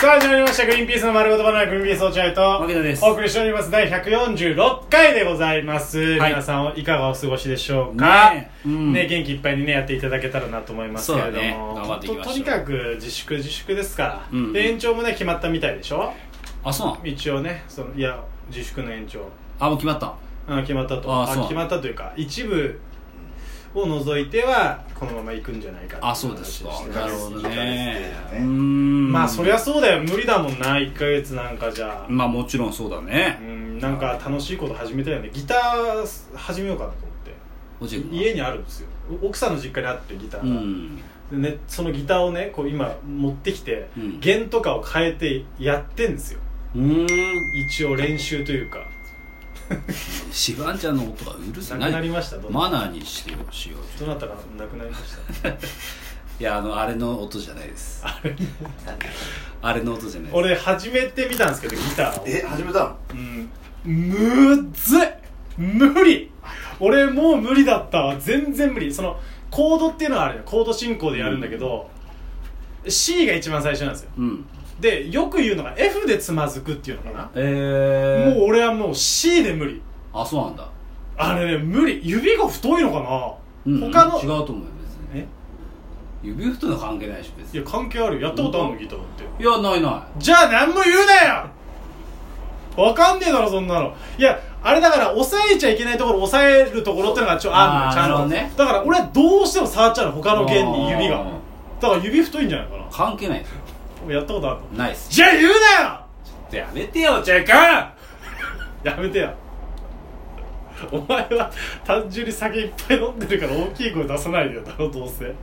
さあ始まりました「グリーンピースの丸ごとバナナグリーンピース落合」と牧野です。お送りしております。第146回でございます、はい。皆さんいかがお過ごしでしょうか？ねえ。うん。ね元気いっぱいにねやっていただけたらなと思いますけれどそうだね。も、頑張っていきましょう。ととにかく自粛自粛ですから、うん。で延長もね決まったみたいでしょ？あそうなの？一応ねそのいや自粛の延長。あもう決まった。あ決まったと。あそう決まったというか一部を除いてはこのまま行くんじゃないかあそうですか。なるほどね。うん。まあそりゃそうだよ。無理だもんな1ヶ月なんかじゃ。まあもちろんそうだね。うんなんか楽しいこと始めたよね。ギター始めようかなと思って。家にあるんですよ。奥さんの実家にあってギターうが、ね、そのギターをねこう今持ってきて、うん。弦とかを変えてやってんですよ。うーん。一応練習というか シバンちゃんの音がうるさい。なくなりましたマナーにしてよしよう。どなたがなくなりました。いやあのあれの音じゃないです。あれの音。じゃないです。俺始めてみたんですけどギターを。え始めたの？うん。むっずい無理。俺もう無理だったわ。全然無理。そのコードっていうのがあるよ。コード進行でやるんだけど、C が一番最初なんですよ。うんでよく言うのが F でつまずくっていうのかな、えー、もう俺はもう C で無理。あそうなんだ。あれね無理。指が太いのかな、うん他の違うと思うよ別に。え？指太の関係ないし別に。いや関係あるよ。やったことあるのギターって。いやないなじゃあ何も言うなよ！わかんねえだろそんなの。いやあれだから押さえちゃいけないところ押さえるところってのがちょあるのちゃんと、ね。だから俺はどうしても触っちゃうの他の弦に指が。あだから指太いんじゃないかな。ー関係ない。ですやったことあるの？ないっす。じゃあ言うなよ！やめてよ落合君！やめてよ。お前は単純に酒いっぱい飲んでるから大きい声出さないでよだろどうせ。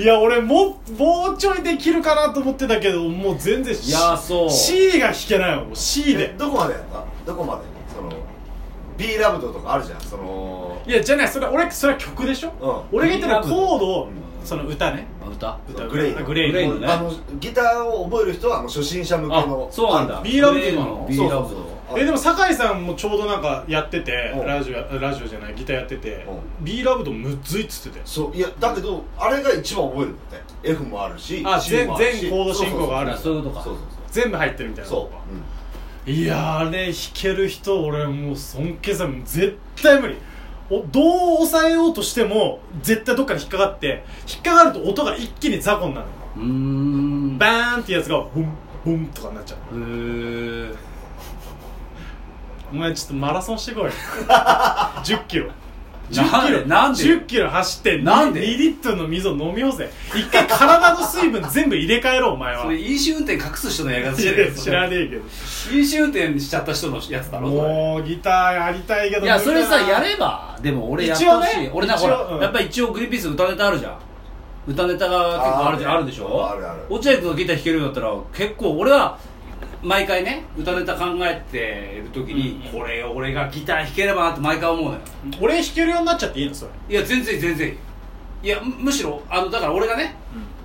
いや俺ももうちょいできるかなと思ってたけどもう全然いやそう。C が弾けないもんもう。C えでどこまでやった？どこまで？B ラブドとかあるじゃんその。いやじゃないそれ俺それは曲でしょ、うん。俺が言ってるのはコードを、うん。その歌ね。歌？歌グレイのグレイグレイのね。あのギターを覚える人はあの初心者向けのあそうなんだ。B ラブドなの？B そう。ラブド。そうそうえでも酒井さんもちょうどなんかやっててうん。ラジオやラジオじゃないギターやっててう B ラブドむっずいっつっててそういやだけどあれが一番覚えるんだって F もあるしあ C もあるし。全全コード進行がある。あそういうことか。そうそう全部入ってるみたいなそう。そういやーあれ弾ける人俺もう尊敬さ絶対無理。おどう抑えようとしても絶対どっかに引っかかって引っかかると音が一気に雑魚になるうーん。バーンってやつがボンボンとかになっちゃう。へー。お前ちょっとマラソンしてこい。10キロ10キロなんで10キロ走ってなんで？2リットルの水を飲み干せ一回体の水分全部入れ替えろお前は。それ飲酒運転隠す人のやり方いじゃないや知らねえけど。飲酒運転しちゃった人のやつだろもうギターやりたいけどいやそれさやればでも俺やって一応ほしい、ね。俺なほら、うん。やっぱり一応グリーンピース歌ネタあるじゃん。歌ネタが結構あるじゃんある。でしょ？あるある。落合君がギター弾けるようになったら結構俺は毎回ね歌ネタ考えてる時に、うん。これ俺がギター弾ければなって毎回思うのよ。俺弾けるようになっちゃっていいの？それ。いや全然全然いやむむしろあのだから俺がね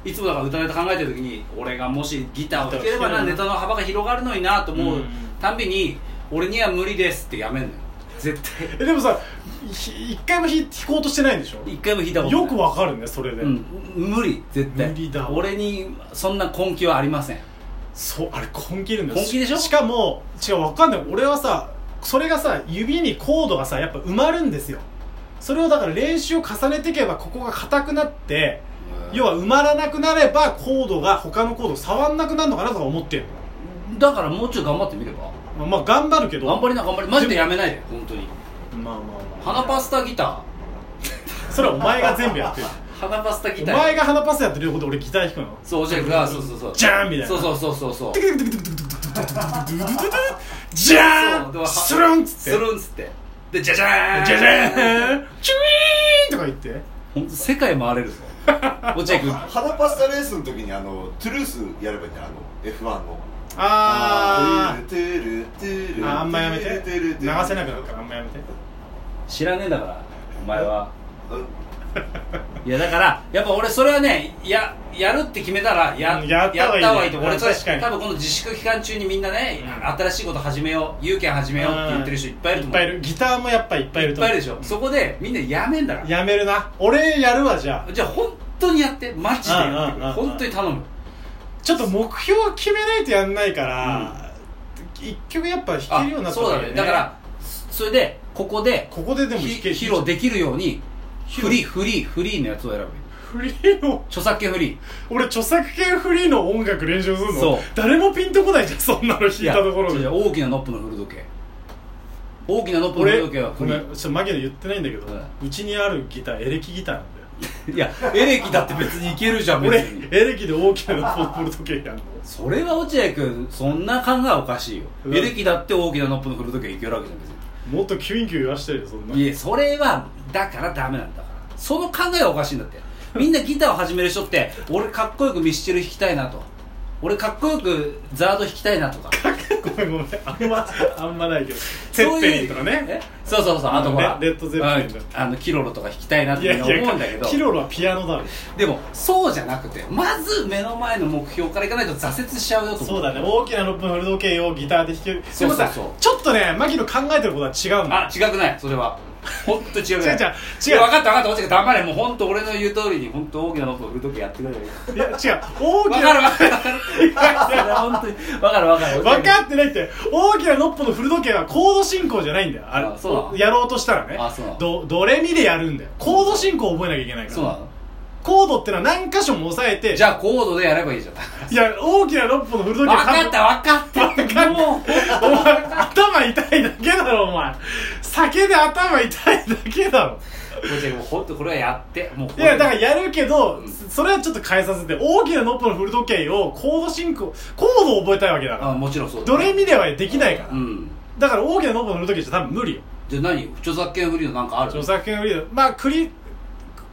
いつもだから歌ネタ考えてる時に俺がもしギターを弾ければなネタの幅が広がるのになと思ううん。たんびに俺には無理ですってやめんのよ。絶対。えでもさひ一回も弾弾こうとしてないんでしょ？一回も弾いたことない。よくわかるねそれで、うん。無理絶対。無理だわ。俺にそんな根気はありませんそうあれ根気いるんだよ根気でしょ？しかも違うわかんない。俺はさそれがさ指にコードがさやっぱ埋まるんですよ。それをだから練習を重ねていけばここが硬くなって要は埋まらなくなればコードが他のコードを触んなくなるのかなとか思ってるだからもうちょい頑張ってみれば？のまあ頑張るけど。頑張りな頑張りマジでやめないで本当に。まあまあまあ。鼻パスタギタそれはお前が全部やってるー鼻パスタギターお前が鼻パスやってること俺ギター弾くの？そう落合君がそうそうそう。ジャーンみたいな。そうそうそうそうそう。ジャーン！そうでもスルンっつスって。ルンっつって。でジャジャーン！ジャジャーンチュイーンとか言って。本当世界回れるぞ。落合君花パスタレースの時にあのトゥルースやればいいんじゃんあの F1 の。あトゥルトゥルトゥルー。ああんまやめて。流ルせなくなるからあんまやめて。知らねえんだからお前は。うんいやだからやっぱ俺それはねややるって決めたらや,、うんやった方がいいと俺それ多分この自粛期間中にみんなね、うん。新しいこと始めよう有権始めようって言ってる人いっぱいいると思う。いっぱいいる。ギターもやっぱいっぱいいると思う。いっぱいいるでしょ。そこでみんなやめんだからやめるな。俺やるわじゃあ。じゃあ本当にやってマジで本当に頼む。ちょっと目標を決めないとやんないから、一曲やっぱ弾けるようになったそうだねだからそれでここでここででも披露できるようにフリーフリーフリーのやつを選ぶ。フリーの？著作権フリー。俺著作権フリーの音楽練習するの？そう。誰もピンとこないじゃんそんなの弾いたところで。いや大きなノップの古時計。大きなノップの俺古時計はごフリー。めんちょっとマギの言ってないんだけどううちにあるギターエレキギターなんだよ。いやエレキだって別にいけるじゃん別に俺。エレキで大きなのっぽの古時計やんの。それは落合君そんな考えおかしいよ。うん。エレキだって大きなのっぽの古時計いけるわけじゃん別にもっとキュインキュイン言わしてるよそんな。いやそれはだからダメなんだから。その考えがおかしいんだって。みんなギターを始める人って俺かっこよくミスチル弾きたいなと。俺かっこよくザード弾きたいなとか。ごめんごめん。あんまあんまないけど。そゼッペリンとかね。え？そうそうそうあとほら。レレッドゼッペリンだうんあのキロロとか弾きたいなって思うんだけど。キロロはピアノだろ。でもそうじゃなくてまず目の前の目標からいかないと挫折しちゃうよと思そうだね。大きなノップの古時計をギターで弾ける。そうそうそう。でもさちょっとねマギの考えてることは違うんだ。あ違くない？それは本当違くない違う違う。違う。分かった分かった。落合黙れもう本当俺の言う通りに本当大きなノップを振るときやってくれるいや違う。大きな。分かる分かる。分かるそれは本当に分かる分かる。分かってないって。大きなノップの古時計はコード進行じゃないんだよ。あれあそうやろうとしたらね。あそうなの？ドドレミでやるんだよ。コード進行を覚えなきゃいけないから。そうなの？コードってのは何箇所も押さえて。じゃあコードでやればいいじゃん。いや大きなノップの古時計分かった分かった分かった。もうお前頭痛いだけだろお前酒で頭痛いだけだろ。もう本当これはやって。もういやだからやるけど、それはちょっと変えさせて大きなノップの古時計をコード進行コードを覚えたいわけだから。あもちろんそうだドレミではできないから、うん。だから大きなノップの古時計じゃ多分無理よ。じゃあ何？著作権フリーのなんかある著作権フリーだ。まあクリ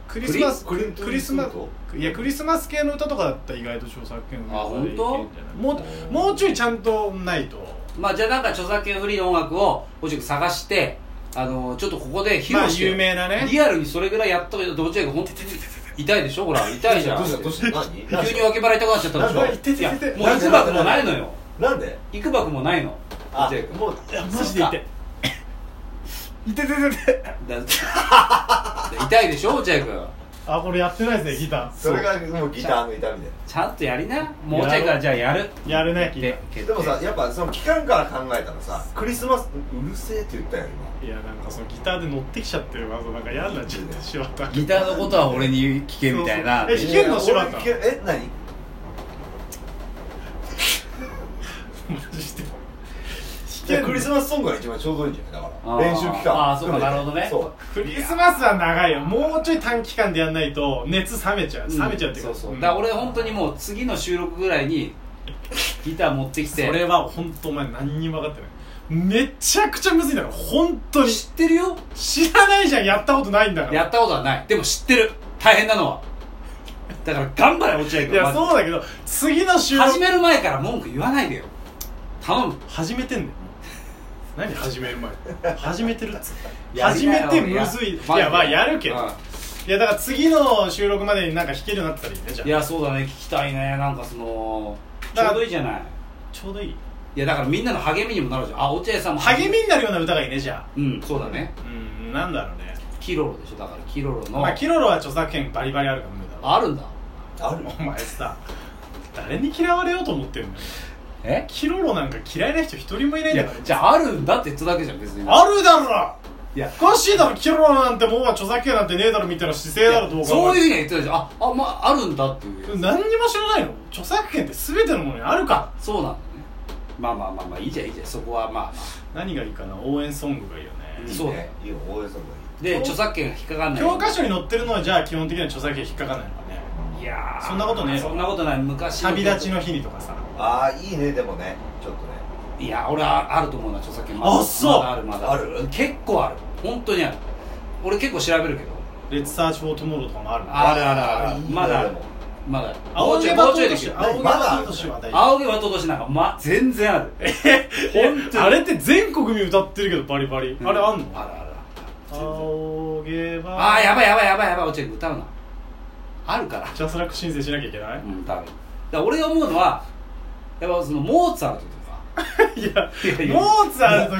クリスマスクリクリスマスいやクリスマス系の歌とかだったら意外と著作権フリーあ本当？いけんじゃないもうもうちょいちゃんとないと。まあじゃあなんか著作権フリーの音楽を落合君探してあのちょっとここで披まあ露して、有名なね。リアルにそれぐらいやっとけど落合君本当痛いでしょほら痛いじゃんどうしたどうした何急に脇腹痛くなっちゃったでしょもう行くばくもないのよなんで行くばくもないのあもうマジで痛い痛い痛い痛い痛いでしょ落合君あこれやってないですねギター。それがもうギターの痛みで。ちゃんとやりな。もう落合君はじゃあやる。やるねギタでーでもさやっぱその期間から考えたらさクリスマスうるせえって言ったよいやなんかそのギターで乗ってきちゃってるからなんか嫌になっちゃってしまった。ギターのことは俺に聞けみたいな。え弾けんのえ何？マジでいやクリスマスソングが一番ちょうどいいんじゃない？だから練習期間。あーそうかなるほどね。そう。クリスマスは長いよ。もうちょい短期間でやんないと熱冷めちゃう。冷めちゃうっていうか、そうそう、ん。だから俺本当にもう次の収録ぐらいにギター持ってきて。それは本当お前何にも分かってない。めちゃくちゃむずいんだから本当に。知ってるよ？知らないじゃん。やったことないんだから。やったことはない。でも知ってる。大変なのは。だから頑張れ落合君。いやそうだけど次の収録始める前から文句言わないでよ。頼む。始めてんだよ何始める前 始めてるっつって始めてむずい。いや。まあやるけど。うん。いやだから次の収録までになんか弾けるようになったらいいねじゃあ。いやそうだね。聞きたいね。なんかそのちょうどいいじゃない？ちょうどいい。いやだからみんなの励みにもなるじゃん。あ落合さんも。励みになるような歌がいいねじゃあ。うんそうだね。うんなんだろうね。キロロでしょだから。キロロの、まあキロロは著作権バリバリあるから無理だろあるんだ。あるお前さ誰に嫌われようと思ってんの？よえ？キロロなんか嫌いな人一人もいないんいやだから。じゃああるんだって言っただけじゃん別に。あるだろ！いや。おかしいだろキロロなんてもう著作権なんてねえだろみたいな姿勢だろどうかそういうふうには言ってたじゃん。ああまああるんだっていう何にも知らないの？著作権って全てのものにあるかそうなんだね。まあまあまあまあいいじゃんいいじゃん。そこはまあ。ま何がいいかな？応援ソングがいいよね。そうだね。いいよ応援ソングあで著作権が引っかかんない。教科書に載ってるのはじゃあ基本的には著作権引っかかんないのかね。いやー。そんなことねえよそんなことない。昔旅立ちの日にとかさああいいねでもねちょっとね。いや俺はあると思うな著作権。まだあそう。まだあるまだ。ある？結構ある。本当にある。俺結構調べるけど。 Let's search for tomorrow とかもあるの？あるあるある。いいねまだある。でも。まだ。あるもうちょいもうちょいできる。仰げば尊しは大丈夫。青毛はととしなんかま全然ある。本当に。あれって全国民歌ってるけどバリバリ、うん。あれあんの？あるある。ある青毛バああやばいやばいやばいやばい。落合君歌うな。あるからジャスラック申請しなきゃいけない、うん多分。だから俺が思うのはやっぱそのモーツァルトとか。いやいやモーツァルト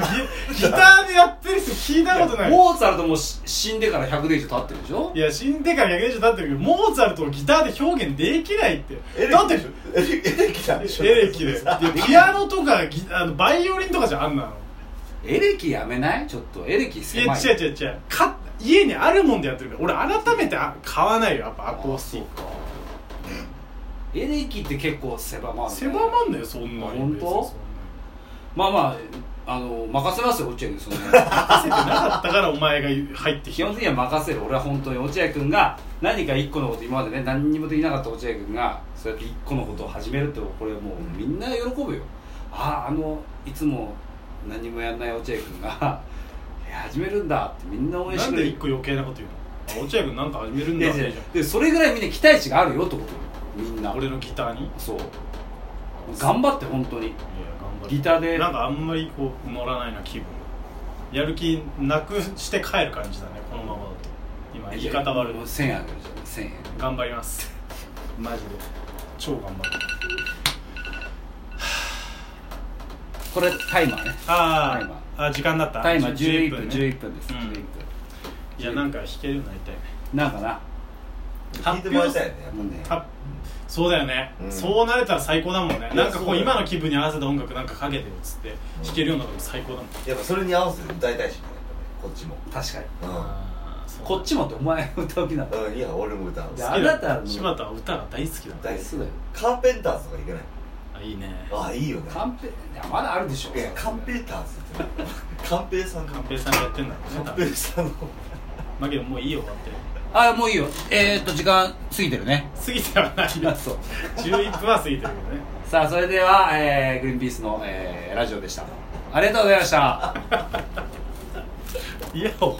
ギギターでやってる人聞いたことない。モーツァルトもし死んでから100年以上経ってるでしょ？いや死んでから100年以上経ってるけどモーツァルトをギターで表現できないって。エレキだってエレエレキなんでしょ？エレキでピアノとかギあのバイオリンとかじゃんあんなの。エレキやめない？ちょっとエレキい。や狭い違う違う違う。か家にあるもんでやってるから。俺改めてあ買わないよやっぱアコースティックエレキって結構狭まる、ね、狭まんのよそんなに。あ本当？まあまああの任せますよ落合君その 任せてなかったからお前が入ってきた。基本的には任せる。俺は本当に落合君が何か一個のこと今までね何にもできなかった落合君がそうやって一個のことを始めるってこれもうみんな喜ぶよ。あああのいつも何もやんない落合君が いや始めるんだってみんな応援してくれる。なんで一個余計なこと言うの？あ落合君なんか始めるんだっていやいやでそれぐらいみんな期待値があるよってこと。よみんな。俺のギターに？いやそう。頑張って本当に。頑張る。ギターで。なんかあんまりこう乗らないな気分。やる気なくして帰る感じだねこのままだと。今言い方悪い。もう1000円あげるじゃん1000円頑張ります。マジで。超頑張る。これタイマーね。あタイマー。あ時間だった。タイマー11 11分ね。11分です、うん。11分いやなんか弾けるようになりたいね。なんかな聞いてもらいたいよねやっぱねはそうだよね、うん。そうなれたら最高だもんね。いやなんかこそううだよ今の気分に合わせた音楽なんかかけてよっつって弾けるようになったら最高だもん、やっぱそれに合わせて歌いたいしねやっぱねこっちも確かに。うあーそう。こっちもってお前歌う気なんだ。んうんいや俺も歌ういや好きだあなたの柴田は歌が大好きだ大好きそうだよ。カーペンターズとかいけないあいいね。ああいいよね。カンペいやまだあるでしょ。いやカンペーターズって。カンペイさんの。寛平さんがやってんだろうねカン多さんの。まあけどもういいよだってあもういいよ。えー、っと時間過ぎてるね。過ぎてはないよ。そう。11分は過ぎてるけどね。さあそれでは、えー、グリーンピースの、えー、ラジオでした。ありがとうございました。イヤホン